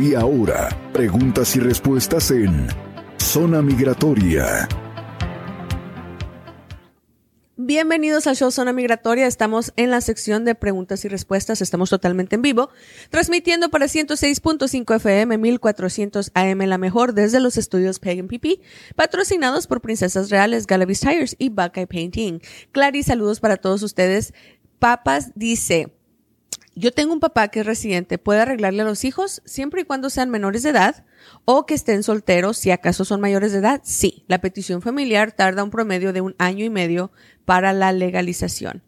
Y ahora, preguntas y respuestas en Zona Migratoria. Bienvenidos al show Zona Migratoria. Estamos en la sección de preguntas y respuestas. Estamos totalmente en vivo, transmitiendo para 106.5 FM, 1400 AM, la mejor desde los estudios Pagan PP, patrocinados por Princesas Reales, Galavis Tires y Buckeye Painting. Clary, saludos para todos ustedes. Papas dice, yo tengo un papá que es residente, puede arreglarle a los hijos siempre y cuando sean menores de edad o que estén solteros, si acaso son mayores de edad. Sí, la petición familiar tarda un promedio de un año y medio para la legalización.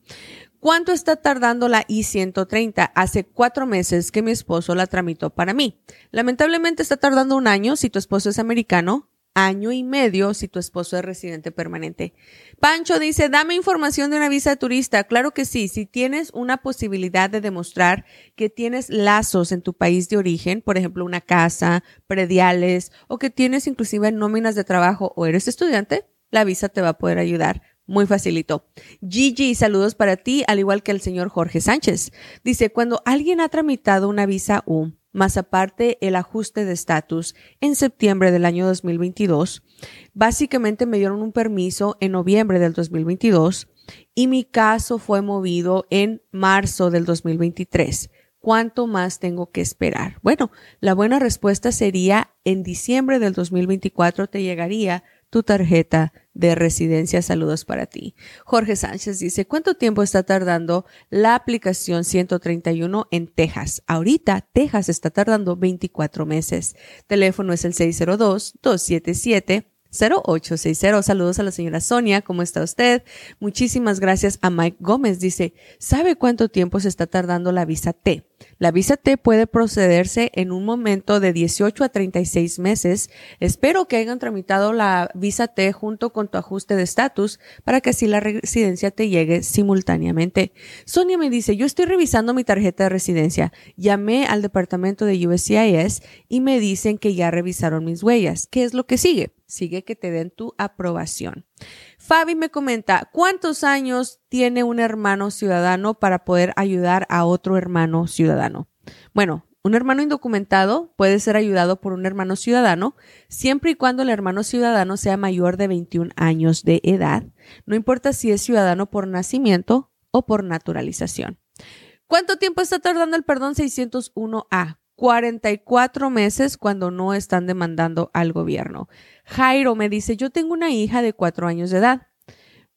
¿Cuánto está tardando la I-130? Hace cuatro meses que mi esposo la tramitó para mí. Lamentablemente está tardando un año si tu esposo es americano, año y medio si tu esposo es residente permanente. Pancho dice, dame información de una visa turista. Claro que sí, si tienes una posibilidad de demostrar que tienes lazos en tu país de origen, por ejemplo, una casa, prediales, o que tienes inclusive nóminas de trabajo o eres estudiante, la visa te va a poder ayudar. Muy facilito. Gigi, saludos para ti, al igual que el señor Jorge Sánchez. Dice, cuando alguien ha tramitado una visa U, más aparte el ajuste de estatus en septiembre del año 2022. Básicamente me dieron un permiso en noviembre del 2022 y mi caso fue movido en marzo del 2023. ¿Cuánto más tengo que esperar? Bueno, la buena respuesta sería en diciembre del 2024 te llegaría tu tarjeta de residencia. Saludos para ti. Jorge Sánchez dice, ¿cuánto tiempo está tardando la aplicación 131 en Texas? Ahorita Texas está tardando 24 meses. Teléfono es el 602-277. 0860. Saludos a la señora Sonia. ¿Cómo está usted? Muchísimas gracias a Mike Gómez. Dice, ¿sabe cuánto tiempo se está tardando la visa T? La visa T puede procederse en un momento de 18 a 36 meses. Espero que hayan tramitado la visa T junto con tu ajuste de estatus para que así la residencia te llegue simultáneamente. Sonia me dice, yo estoy revisando mi tarjeta de residencia. Llamé al departamento de USCIS y me dicen que ya revisaron mis huellas. ¿Qué es lo que sigue? Sigue que te den tu aprobación. Fabi me comenta, ¿cuántos años tiene un hermano ciudadano para poder ayudar a otro hermano ciudadano? Bueno, un hermano indocumentado puede ser ayudado por un hermano ciudadano siempre y cuando el hermano ciudadano sea mayor de 21 años de edad, no importa si es ciudadano por nacimiento o por naturalización. ¿Cuánto tiempo está tardando el perdón 601A? 44 meses cuando no están demandando al gobierno. Jairo me dice, yo tengo una hija de cuatro años de edad.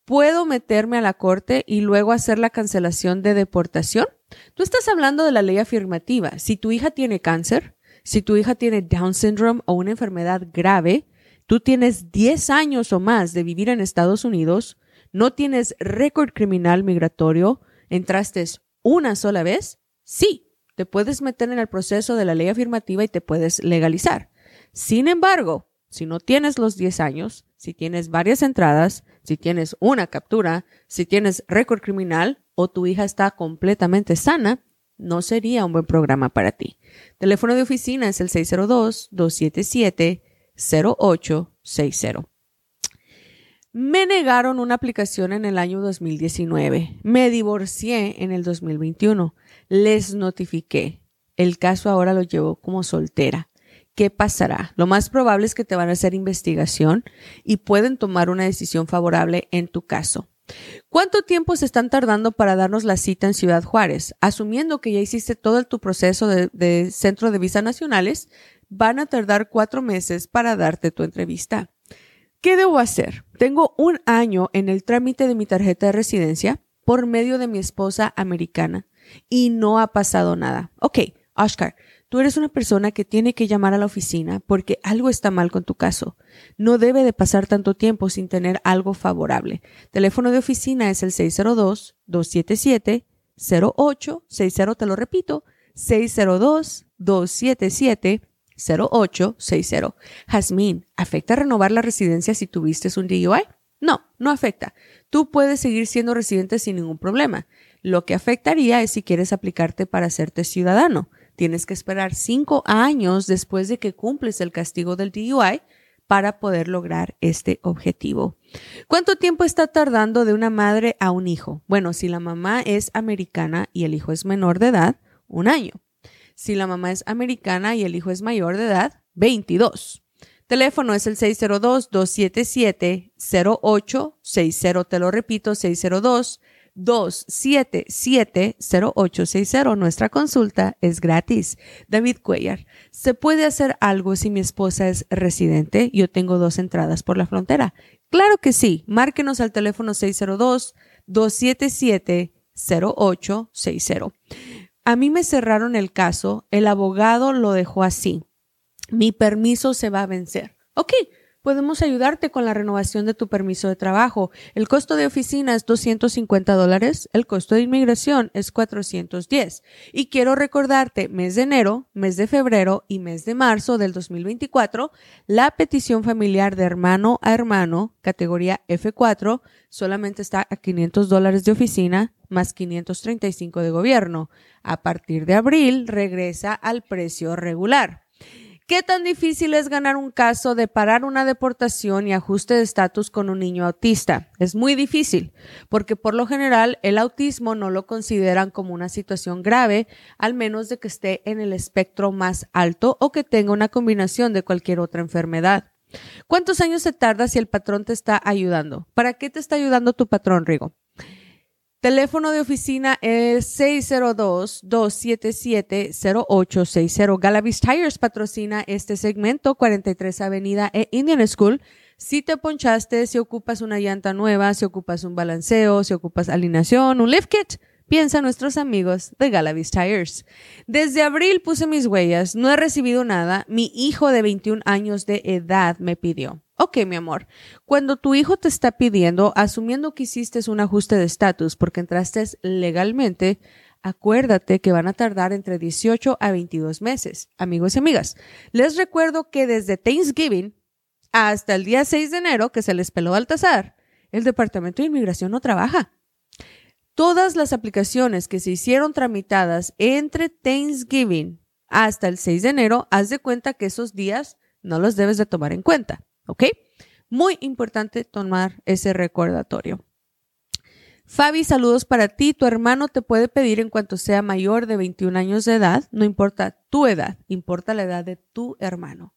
¿Puedo meterme a la corte y luego hacer la cancelación de deportación? Tú estás hablando de la ley afirmativa. Si tu hija tiene cáncer, si tu hija tiene Down syndrome o una enfermedad grave, tú tienes 10 años o más de vivir en Estados Unidos, no tienes récord criminal migratorio, entraste una sola vez, sí, te puedes meter en el proceso de la ley afirmativa y te puedes legalizar. Sin embargo, si no tienes los 10 años, si tienes varias entradas, si tienes una captura, si tienes récord criminal o tu hija está completamente sana, no sería un buen programa para ti. Teléfono de oficina es el 602-277-0860. Me negaron una aplicación en el año 2019. Me divorcié en el 2021. Les notifiqué. El caso ahora lo llevo como soltera. ¿qué pasará? Lo más probable es que te van a hacer investigación y pueden tomar una decisión favorable en tu caso. ¿Cuánto tiempo se están tardando para darnos la cita en Ciudad Juárez? Asumiendo que ya hiciste todo tu proceso de, centro de visa nacionales, van a tardar cuatro meses para darte tu entrevista. ¿Qué debo hacer? Tengo un año en el trámite de mi tarjeta de residencia por medio de mi esposa americana y no ha pasado nada. Ok, Oscar, Tú eres una persona que tiene que llamar a la oficina porque algo está mal con tu caso. No debe de pasar tanto tiempo sin tener algo favorable. Teléfono de oficina es el 602-277-0860, te lo repito, 602-277-0860. Jazmín, ¿afecta renovar la residencia si tuviste un DUI? No, no afecta. Tú puedes seguir siendo residente sin ningún problema. Lo que afectaría es si quieres aplicarte para hacerte ciudadano. Tienes que esperar cinco años después de que cumples el castigo del DUI para poder lograr este objetivo. ¿Cuánto tiempo está tardando de una madre a un hijo? Bueno, si la mamá es americana y el hijo es menor de edad, un año. Si la mamá es americana y el hijo es mayor de edad, 22. Teléfono es el 602-277-0860. Te lo repito, 602-277-0860. Nuestra consulta es gratis. David Cuellar, ¿se puede hacer algo si mi esposa es residente? Yo tengo dos entradas por la frontera. Claro que sí. Márquenos al teléfono 602-277-0860. A mí me cerraron el caso. El abogado lo dejó así mi permiso se va a vencer. Ok, podemos ayudarte con la renovación de tu permiso de trabajo. El costo de oficina es 250 dólares, el costo de inmigración es 410. Y quiero recordarte, mes de enero, mes de febrero y mes de marzo del 2024, la petición familiar de hermano a hermano, categoría F4, solamente está a 500 dólares de oficina más 535 de gobierno. A partir de abril regresa al precio regular. ¿Qué tan difícil es ganar un caso de parar una deportación y ajuste de estatus con un niño autista? Es muy difícil, porque por lo general el autismo no lo consideran como una situación grave, al menos de que esté en el espectro más alto o que tenga una combinación de cualquier otra enfermedad. ¿Cuántos años se tarda si el patrón te está ayudando? ¿Para qué te está ayudando tu patrón, Rigo? Teléfono de oficina es 602-277-0860. Galavis Tires patrocina este segmento, 43 Avenida e Indian School. Si te ponchaste, si ocupas una llanta nueva, si ocupas un balanceo, si ocupas alineación, un lift kit, piensa nuestros amigos de Galavis Tires. Desde abril puse mis huellas, no he recibido nada. Mi hijo de 21 años de edad me pidió. Ok, mi amor, cuando tu hijo te está pidiendo, asumiendo que hiciste un ajuste de estatus porque entraste legalmente, acuérdate que van a tardar entre 18 a 22 meses. Amigos y amigas, les recuerdo que desde Thanksgiving hasta el día 6 de enero, que se les peló Baltasar, el Departamento de Inmigración no trabaja. Todas las aplicaciones que se hicieron tramitadas entre Thanksgiving hasta el 6 de enero, haz de cuenta que esos días no los debes de tomar en cuenta. ¿Ok? Muy importante tomar ese recordatorio. Fabi, saludos para ti. Tu hermano te puede pedir en cuanto sea mayor de 21 años de edad, no importa tu edad, importa la edad de tu hermano.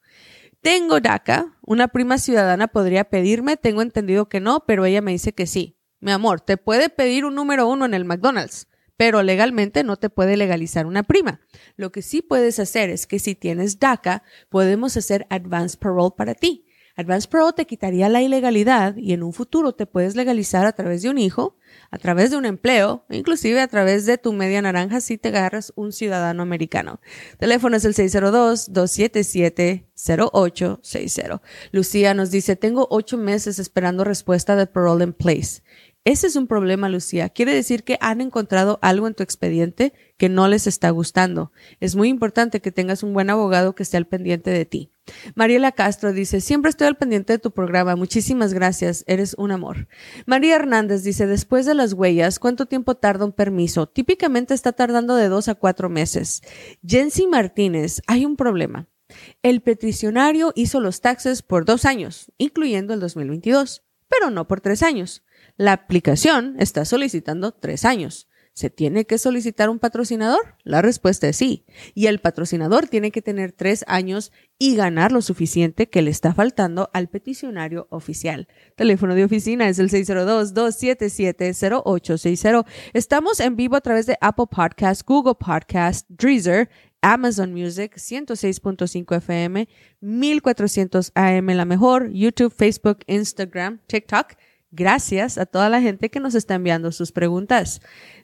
Tengo DACA, una prima ciudadana podría pedirme, tengo entendido que no, pero ella me dice que sí. Mi amor, te puede pedir un número uno en el McDonald's, pero legalmente no te puede legalizar una prima. Lo que sí puedes hacer es que si tienes DACA, podemos hacer advance parole para ti. Advance Pro te quitaría la ilegalidad y en un futuro te puedes legalizar a través de un hijo, a través de un empleo, inclusive a través de tu media naranja si te agarras un ciudadano americano. Teléfono es el 602-277-0860. Lucía nos dice, tengo ocho meses esperando respuesta de parole in place. Ese es un problema, Lucía. Quiere decir que han encontrado algo en tu expediente que no les está gustando. Es muy importante que tengas un buen abogado que esté al pendiente de ti. Mariela Castro dice, siempre estoy al pendiente de tu programa. Muchísimas gracias. Eres un amor. María Hernández dice, después de las huellas, ¿cuánto tiempo tarda un permiso? Típicamente está tardando de dos a cuatro meses. Jensi Martínez, hay un problema. El peticionario hizo los taxes por dos años, incluyendo el 2022, pero no por tres años. La aplicación está solicitando tres años. ¿Se tiene que solicitar un patrocinador? La respuesta es sí. Y el patrocinador tiene que tener tres años y ganar lo suficiente que le está faltando al peticionario oficial. Teléfono de oficina es el 602-277-0860. Estamos en vivo a través de Apple Podcast, Google Podcast, Dreezer, Amazon Music, 106.5 FM, 1400 AM la mejor, YouTube, Facebook, Instagram, TikTok Gracias a toda la gente que nos está enviando sus preguntas.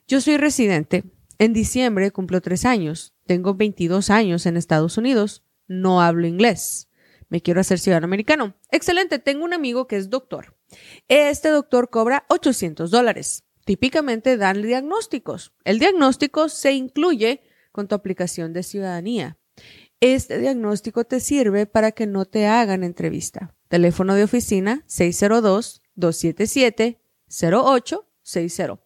Yo soy residente. En diciembre cumplo tres años. Tengo 22 años en Estados Unidos. No hablo inglés. Me quiero hacer ciudadano americano. Excelente. Tengo un amigo que es doctor. Este doctor cobra 800 dólares. Típicamente dan diagnósticos. El diagnóstico se incluye con tu aplicación de ciudadanía. Este diagnóstico te sirve para que no te hagan entrevista. Teléfono de oficina 602 277-0860.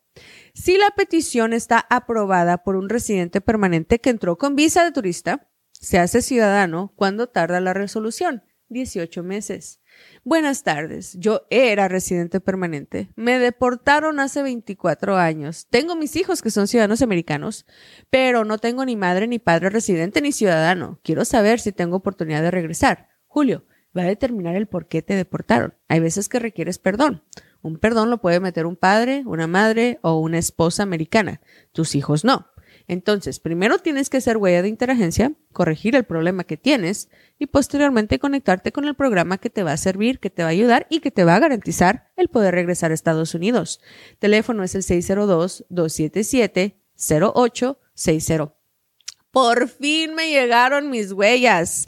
Si la petición está aprobada por un residente permanente que entró con visa de turista, se hace ciudadano cuando tarda la resolución. 18 meses. Buenas tardes, yo era residente permanente. Me deportaron hace 24 años. Tengo mis hijos que son ciudadanos americanos, pero no tengo ni madre ni padre residente ni ciudadano. Quiero saber si tengo oportunidad de regresar. Julio, va a determinar el por qué te deportaron. Hay veces que requieres perdón. Un perdón lo puede meter un padre, una madre o una esposa americana. Tus hijos no. Entonces, primero tienes que hacer huella de interagencia, corregir el problema que tienes y posteriormente conectarte con el programa que te va a servir, que te va a ayudar y que te va a garantizar el poder regresar a Estados Unidos. Teléfono es el 602-277-0860. Por fin me llegaron mis huellas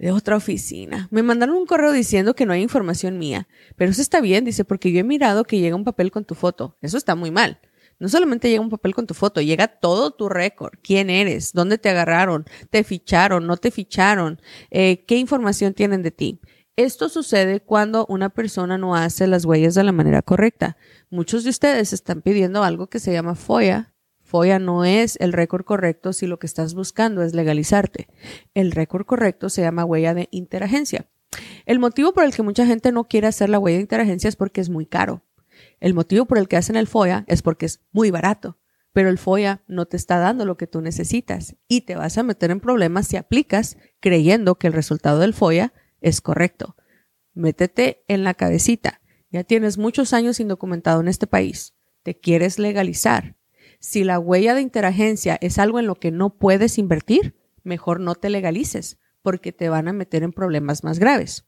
de otra oficina. Me mandaron un correo diciendo que no hay información mía, pero eso está bien, dice, porque yo he mirado que llega un papel con tu foto. Eso está muy mal. No solamente llega un papel con tu foto, llega todo tu récord. ¿Quién eres? ¿Dónde te agarraron? ¿Te ficharon? ¿No te ficharon? Eh, ¿Qué información tienen de ti? Esto sucede cuando una persona no hace las huellas de la manera correcta. Muchos de ustedes están pidiendo algo que se llama FOIA. FOIA no es el récord correcto si lo que estás buscando es legalizarte. El récord correcto se llama huella de interagencia. El motivo por el que mucha gente no quiere hacer la huella de interagencia es porque es muy caro. El motivo por el que hacen el FOIA es porque es muy barato, pero el FOIA no te está dando lo que tú necesitas y te vas a meter en problemas si aplicas creyendo que el resultado del FOIA es correcto. Métete en la cabecita. Ya tienes muchos años indocumentado en este país. Te quieres legalizar. Si la huella de interagencia es algo en lo que no puedes invertir, mejor no te legalices porque te van a meter en problemas más graves.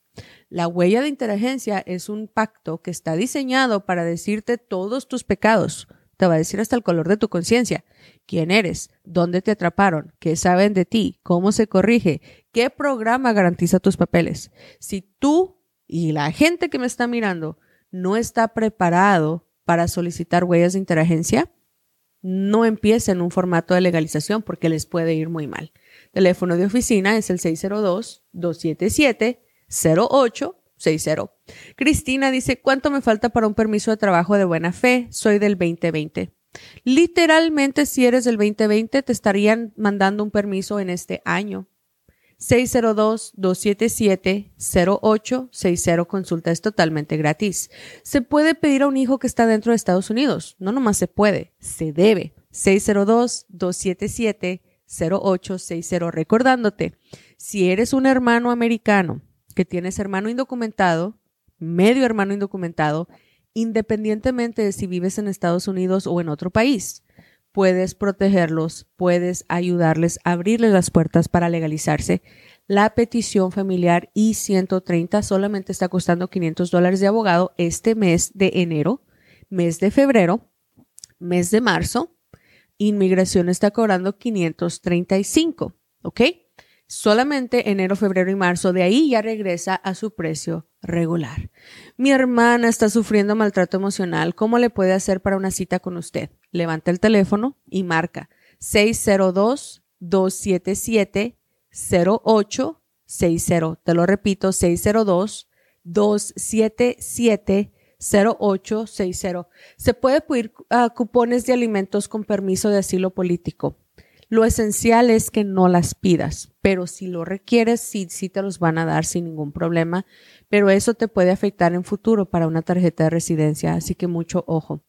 La huella de interagencia es un pacto que está diseñado para decirte todos tus pecados. Te va a decir hasta el color de tu conciencia. ¿Quién eres? ¿Dónde te atraparon? ¿Qué saben de ti? ¿Cómo se corrige? ¿Qué programa garantiza tus papeles? Si tú y la gente que me está mirando no está preparado para solicitar huellas de interagencia, no empiecen un formato de legalización porque les puede ir muy mal. Teléfono de oficina es el 602-277. 0860. Cristina dice, ¿cuánto me falta para un permiso de trabajo de buena fe? Soy del 2020. Literalmente, si eres del 2020, te estarían mandando un permiso en este año. 602-277-0860. Consulta es totalmente gratis. Se puede pedir a un hijo que está dentro de Estados Unidos. No nomás se puede, se debe. 602-277-0860. Recordándote, si eres un hermano americano que tienes hermano indocumentado, medio hermano indocumentado, independientemente de si vives en Estados Unidos o en otro país. Puedes protegerlos, puedes ayudarles, abrirles las puertas para legalizarse. La petición familiar I-130 solamente está costando 500 dólares de abogado este mes de enero, mes de febrero, mes de marzo. Inmigración está cobrando 535, ¿ok? Solamente enero, febrero y marzo. De ahí ya regresa a su precio regular. Mi hermana está sufriendo maltrato emocional. ¿Cómo le puede hacer para una cita con usted? Levanta el teléfono y marca 602-277-0860. Te lo repito, 602-277-0860. Se puede pedir uh, cupones de alimentos con permiso de asilo político. Lo esencial es que no las pidas, pero si lo requieres, sí, sí te los van a dar sin ningún problema, pero eso te puede afectar en futuro para una tarjeta de residencia, así que mucho ojo.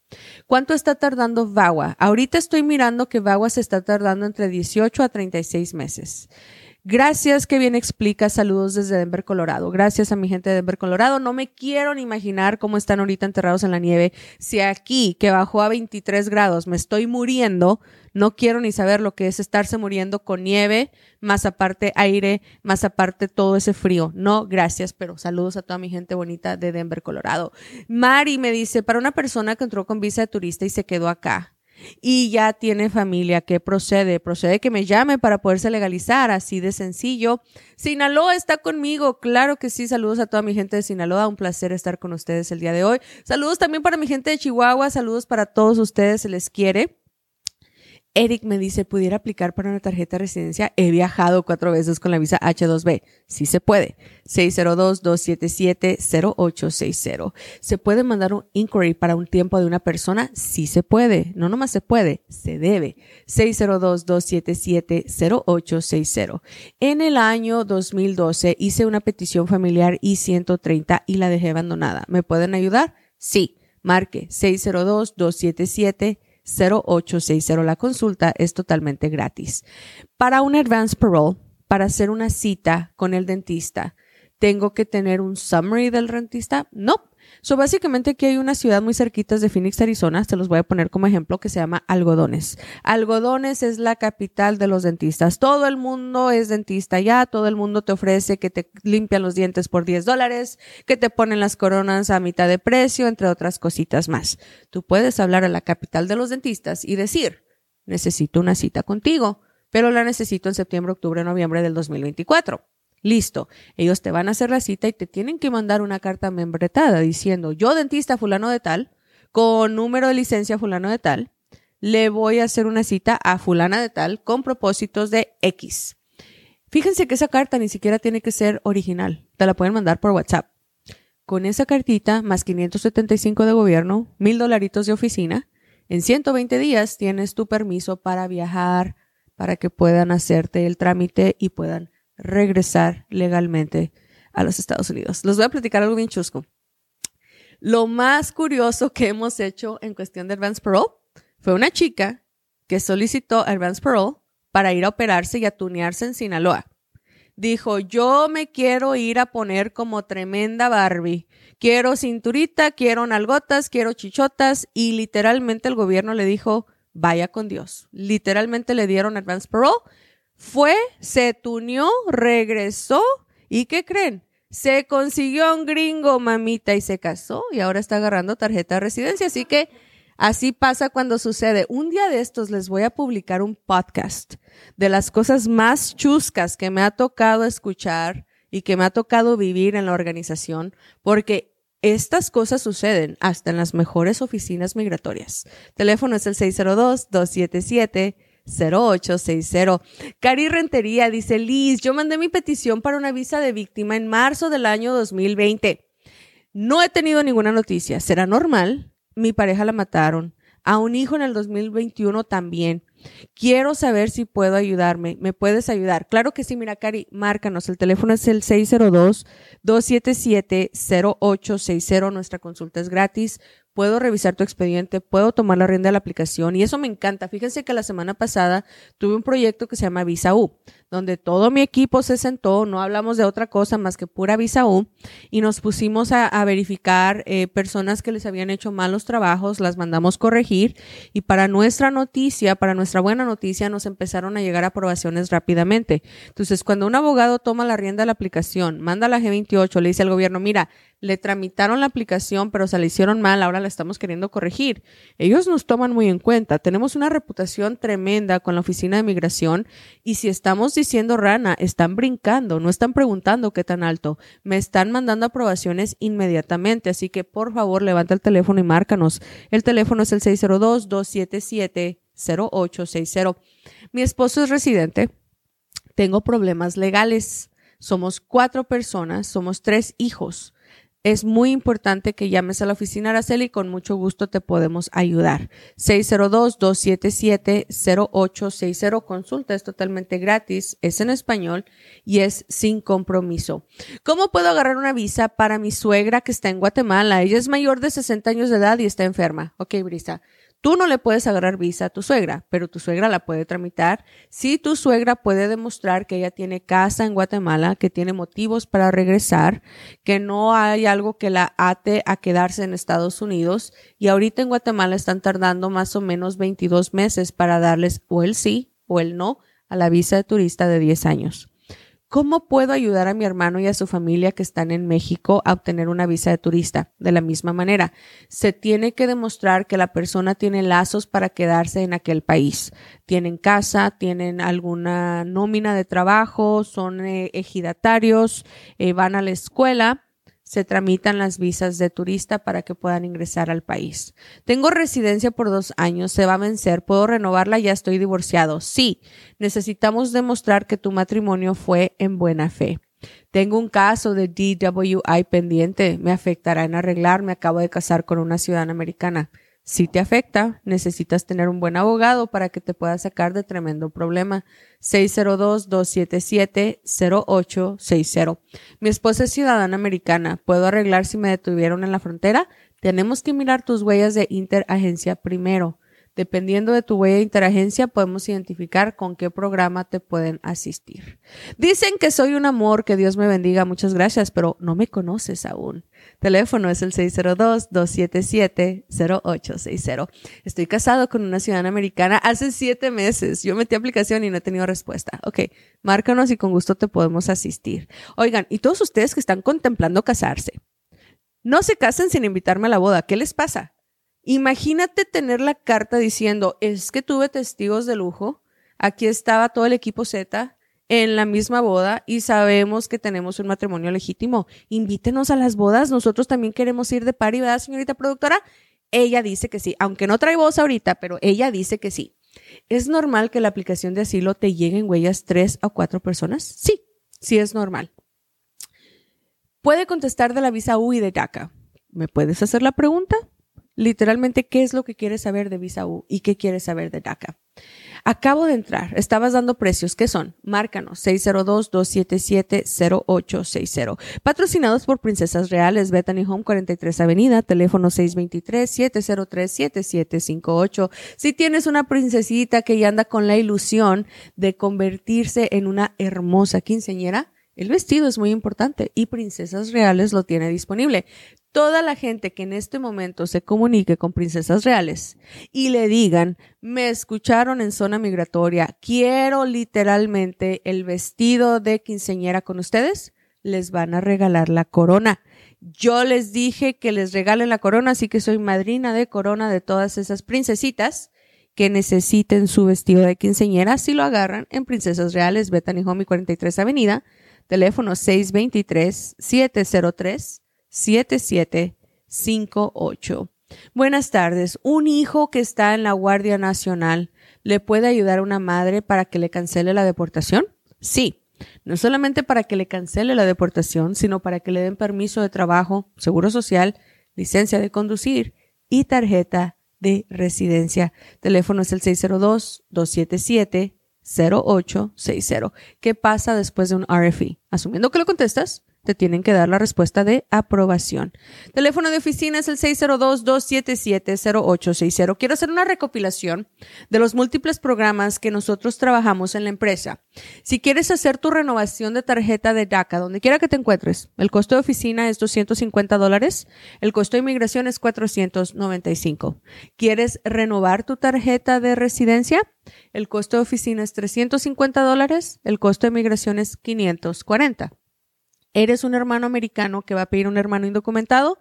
¿Cuánto está tardando VAWA? Ahorita estoy mirando que VAWA se está tardando entre 18 a 36 meses. Gracias, que bien explica. Saludos desde Denver, Colorado. Gracias a mi gente de Denver, Colorado. No me quiero ni imaginar cómo están ahorita enterrados en la nieve. Si aquí, que bajó a 23 grados, me estoy muriendo, no quiero ni saber lo que es estarse muriendo con nieve, más aparte aire, más aparte todo ese frío. No, gracias, pero saludos a toda mi gente bonita de Denver, Colorado. Mari me dice, para una persona que entró con visa de turista y se quedó acá, y ya tiene familia. ¿Qué procede? Procede que me llame para poderse legalizar, así de sencillo. Sinaloa está conmigo, claro que sí. Saludos a toda mi gente de Sinaloa, un placer estar con ustedes el día de hoy. Saludos también para mi gente de Chihuahua, saludos para todos ustedes, se les quiere. Eric me dice, ¿pudiera aplicar para una tarjeta de residencia? He viajado cuatro veces con la visa H2B. Sí se puede. 602-277-0860. ¿Se puede mandar un inquiry para un tiempo de una persona? Sí se puede. No nomás se puede, se debe. 602-277-0860. En el año 2012 hice una petición familiar I-130 y la dejé abandonada. ¿Me pueden ayudar? Sí. Marque 602-277 0860. La consulta es totalmente gratis. Para un advance parole, para hacer una cita con el dentista, ¿tengo que tener un summary del dentista? No. So, básicamente aquí hay una ciudad muy cerquita de Phoenix, Arizona, se los voy a poner como ejemplo, que se llama Algodones. Algodones es la capital de los dentistas. Todo el mundo es dentista ya, todo el mundo te ofrece que te limpian los dientes por 10 dólares, que te ponen las coronas a mitad de precio, entre otras cositas más. Tú puedes hablar a la capital de los dentistas y decir, necesito una cita contigo, pero la necesito en septiembre, octubre, noviembre del 2024. Listo. Ellos te van a hacer la cita y te tienen que mandar una carta membretada diciendo, yo dentista fulano de tal, con número de licencia fulano de tal, le voy a hacer una cita a fulana de tal con propósitos de X. Fíjense que esa carta ni siquiera tiene que ser original. Te la pueden mandar por WhatsApp. Con esa cartita, más 575 de gobierno, mil dolaritos de oficina, en 120 días tienes tu permiso para viajar, para que puedan hacerte el trámite y puedan regresar legalmente a los Estados Unidos. Les voy a platicar algo bien chusco. Lo más curioso que hemos hecho en cuestión de Advance Parole fue una chica que solicitó Advance Parole para ir a operarse y a tunearse en Sinaloa. Dijo, yo me quiero ir a poner como tremenda Barbie. Quiero cinturita, quiero nalgotas, quiero chichotas y literalmente el gobierno le dijo, vaya con Dios. Literalmente le dieron Advance Parole fue, se tunió, regresó y ¿qué creen? Se consiguió un gringo, mamita, y se casó y ahora está agarrando tarjeta de residencia. Así que así pasa cuando sucede. Un día de estos les voy a publicar un podcast de las cosas más chuscas que me ha tocado escuchar y que me ha tocado vivir en la organización, porque estas cosas suceden hasta en las mejores oficinas migratorias. Teléfono es el 602 277 0860. Cari Rentería dice, Liz, yo mandé mi petición para una visa de víctima en marzo del año 2020. No he tenido ninguna noticia. ¿Será normal? Mi pareja la mataron. A un hijo en el 2021 también. Quiero saber si puedo ayudarme. ¿Me puedes ayudar? Claro que sí, mira, Cari, márcanos. El teléfono es el 602-277-0860. Nuestra consulta es gratis puedo revisar tu expediente, puedo tomar la rienda de la aplicación y eso me encanta. Fíjense que la semana pasada tuve un proyecto que se llama Visa U, donde todo mi equipo se sentó, no hablamos de otra cosa más que pura Visa U y nos pusimos a, verificar eh, personas que les habían hecho malos trabajos, las mandamos corregir y para nuestra noticia, para nuestra buena noticia, nos empezaron a llegar aprobaciones rápidamente. Entonces, cuando un abogado toma la rienda de la aplicación, manda a la G28, le dice al gobierno, mira, le tramitaron la aplicación, pero se la hicieron mal, ahora la estamos queriendo corregir. Ellos nos toman muy en cuenta. Tenemos una reputación tremenda con la Oficina de Migración y si estamos diciendo rana, están brincando, no están preguntando qué tan alto. Me están mandando aprobaciones inmediatamente, así que por favor levanta el teléfono y márcanos. El teléfono es el 602-277-0860. Mi esposo es residente. Tengo problemas legales. Somos cuatro personas, somos tres hijos es muy importante que llames a la oficina Araceli y con mucho gusto te podemos ayudar. 602-277-0860. Consulta es totalmente gratis, es en español y es sin compromiso. ¿Cómo puedo agarrar una visa para mi suegra que está en Guatemala? Ella es mayor de 60 años de edad y está enferma. Ok, Brisa. Tú no le puedes agarrar visa a tu suegra, pero tu suegra la puede tramitar. Si tu suegra puede demostrar que ella tiene casa en Guatemala, que tiene motivos para regresar, que no hay algo que la ate a quedarse en Estados Unidos y ahorita en Guatemala están tardando más o menos 22 meses para darles o el sí o el no a la visa de turista de 10 años. ¿Cómo puedo ayudar a mi hermano y a su familia que están en México a obtener una visa de turista? De la misma manera, se tiene que demostrar que la persona tiene lazos para quedarse en aquel país. Tienen casa, tienen alguna nómina de trabajo, son eh, ejidatarios, eh, van a la escuela se tramitan las visas de turista para que puedan ingresar al país. Tengo residencia por dos años, se va a vencer, puedo renovarla, ya estoy divorciado. Sí, necesitamos demostrar que tu matrimonio fue en buena fe. Tengo un caso de DWI pendiente, me afectará en arreglar, me acabo de casar con una ciudadana americana. Si te afecta, necesitas tener un buen abogado para que te pueda sacar de tremendo problema. 602-277-0860. Mi esposa es ciudadana americana. ¿Puedo arreglar si me detuvieron en la frontera? Tenemos que mirar tus huellas de interagencia primero. Dependiendo de tu huella de interagencia, podemos identificar con qué programa te pueden asistir. Dicen que soy un amor, que Dios me bendiga, muchas gracias, pero no me conoces aún. Teléfono es el 602-277-0860. Estoy casado con una ciudadana americana hace siete meses. Yo metí aplicación y no he tenido respuesta. Ok, márcanos y con gusto te podemos asistir. Oigan, y todos ustedes que están contemplando casarse, no se casen sin invitarme a la boda. ¿Qué les pasa? Imagínate tener la carta diciendo, es que tuve testigos de lujo, aquí estaba todo el equipo Z en la misma boda y sabemos que tenemos un matrimonio legítimo. Invítenos a las bodas, nosotros también queremos ir de party, ¿verdad, señorita productora? Ella dice que sí, aunque no trae voz ahorita, pero ella dice que sí. ¿Es normal que la aplicación de asilo te llegue en huellas tres o cuatro personas? Sí, sí es normal. Puede contestar de la visa U y de DACA. ¿Me puedes hacer la pregunta? literalmente qué es lo que quieres saber de Visa U y qué quieres saber de DACA. Acabo de entrar, estabas dando precios, ¿qué son? Márcanos 602-277-0860. Patrocinados por Princesas Reales, Bethany Home 43 Avenida, teléfono 623-703-7758. Si tienes una princesita que ya anda con la ilusión de convertirse en una hermosa quinceñera, el vestido es muy importante y Princesas Reales lo tiene disponible toda la gente que en este momento se comunique con princesas reales y le digan, me escucharon en zona migratoria, quiero literalmente el vestido de quinceñera con ustedes, les van a regalar la corona. Yo les dije que les regalen la corona, así que soy madrina de corona de todas esas princesitas que necesiten su vestido de quinceñera si lo agarran en Princesas Reales, Bethany Home 43 Avenida, teléfono 623 703 7758. Buenas tardes. ¿Un hijo que está en la Guardia Nacional le puede ayudar a una madre para que le cancele la deportación? Sí. No solamente para que le cancele la deportación, sino para que le den permiso de trabajo, seguro social, licencia de conducir y tarjeta de residencia. Teléfono es el 602-277-0860. ¿Qué pasa después de un RFE? Asumiendo que lo contestas, te tienen que dar la respuesta de aprobación. Teléfono de oficina es el 602-277-0860. Quiero hacer una recopilación de los múltiples programas que nosotros trabajamos en la empresa. Si quieres hacer tu renovación de tarjeta de DACA, donde quiera que te encuentres, el costo de oficina es 250 dólares, el costo de inmigración es 495. ¿Quieres renovar tu tarjeta de residencia? El costo de oficina es 350 dólares, el costo de inmigración es 540. Eres un hermano americano que va a pedir un hermano indocumentado,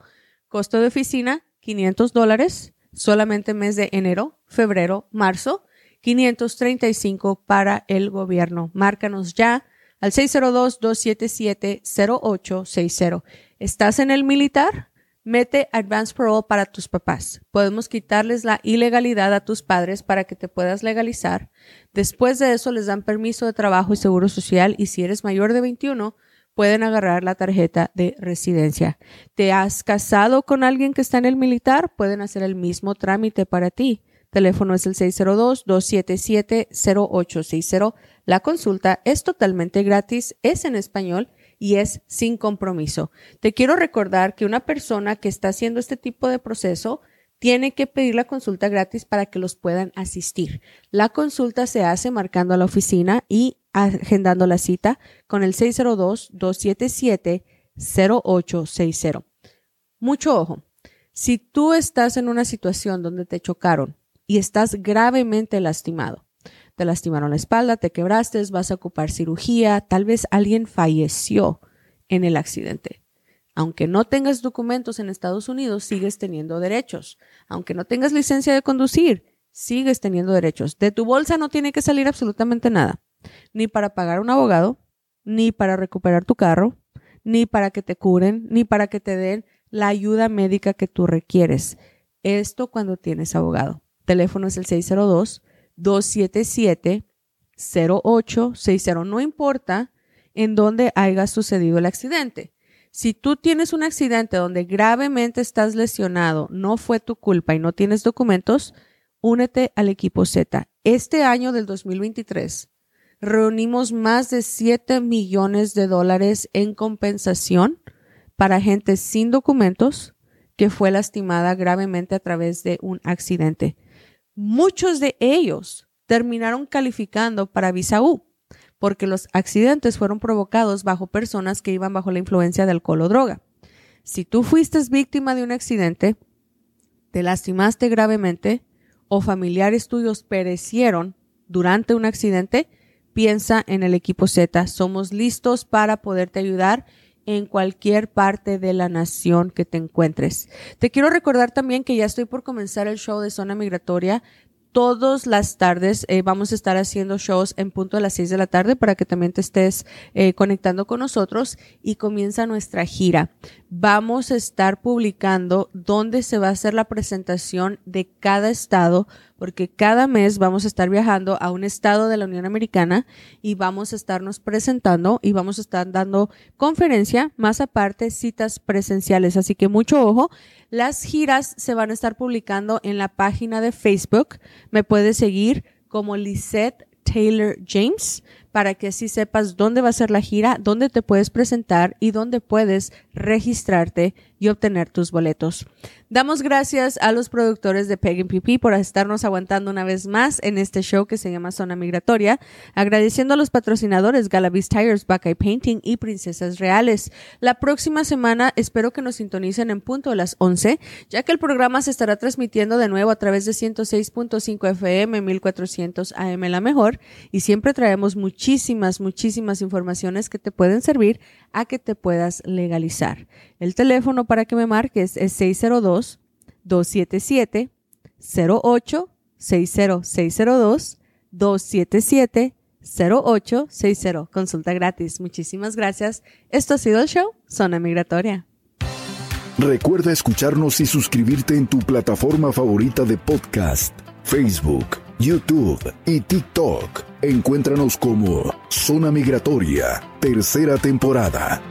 costo de oficina 500 dólares, solamente mes de enero, febrero, marzo, 535 para el gobierno. Márcanos ya al 602-277-0860. ¿Estás en el militar? Mete Advance Parole para tus papás. Podemos quitarles la ilegalidad a tus padres para que te puedas legalizar. Después de eso les dan permiso de trabajo y seguro social y si eres mayor de 21, pueden agarrar la tarjeta de residencia. ¿Te has casado con alguien que está en el militar? Pueden hacer el mismo trámite para ti. Teléfono es el 602-277-0860. La consulta es totalmente gratis, es en español y es sin compromiso. Te quiero recordar que una persona que está haciendo este tipo de proceso tiene que pedir la consulta gratis para que los puedan asistir. La consulta se hace marcando a la oficina y agendando la cita con el 602-277-0860. Mucho ojo. Si tú estás en una situación donde te chocaron y estás gravemente lastimado, te lastimaron la espalda, te quebraste, vas a ocupar cirugía, tal vez alguien falleció en el accidente. Aunque no tengas documentos en Estados Unidos, sigues teniendo derechos. Aunque no tengas licencia de conducir, sigues teniendo derechos. De tu bolsa no tiene que salir absolutamente nada. Ni para pagar un abogado, ni para recuperar tu carro, ni para que te curen, ni para que te den la ayuda médica que tú requieres. Esto cuando tienes abogado. Teléfono es el 602-277-0860. No importa en dónde haya sucedido el accidente. Si tú tienes un accidente donde gravemente estás lesionado, no fue tu culpa y no tienes documentos, únete al equipo Z. Este año del 2023 reunimos más de 7 millones de dólares en compensación para gente sin documentos que fue lastimada gravemente a través de un accidente. Muchos de ellos terminaron calificando para visa porque los accidentes fueron provocados bajo personas que iban bajo la influencia de alcohol o droga. Si tú fuiste víctima de un accidente, te lastimaste gravemente o familiares tuyos perecieron durante un accidente, piensa en el equipo Z. Somos listos para poderte ayudar en cualquier parte de la nación que te encuentres. Te quiero recordar también que ya estoy por comenzar el show de Zona Migratoria todas las tardes eh, vamos a estar haciendo shows en punto de las seis de la tarde para que también te estés eh, conectando con nosotros y comienza nuestra gira. Vamos a estar publicando dónde se va a hacer la presentación de cada estado porque cada mes vamos a estar viajando a un estado de la Unión Americana y vamos a estarnos presentando y vamos a estar dando conferencia, más aparte citas presenciales. Así que mucho ojo. Las giras se van a estar publicando en la página de Facebook. Me puedes seguir como Lisette Taylor James para que así sepas dónde va a ser la gira, dónde te puedes presentar y dónde puedes registrarte y obtener tus boletos. Damos gracias a los productores de Peg PP por estarnos aguantando una vez más en este show que se llama Zona Migratoria, agradeciendo a los patrocinadores Galavis Tires, Buckeye Painting y Princesas Reales. La próxima semana espero que nos sintonicen en punto de las 11, ya que el programa se estará transmitiendo de nuevo a través de 106.5 FM, 1400 AM La Mejor, y siempre traemos muchísimas, muchísimas informaciones que te pueden servir a que te puedas legalizar. El teléfono para que me marques es 602 277 0860 602 277 0860. Consulta gratis. Muchísimas gracias. Esto ha sido el show Zona Migratoria. Recuerda escucharnos y suscribirte en tu plataforma favorita de podcast, Facebook, YouTube y TikTok. Encuéntranos como Zona Migratoria, tercera temporada.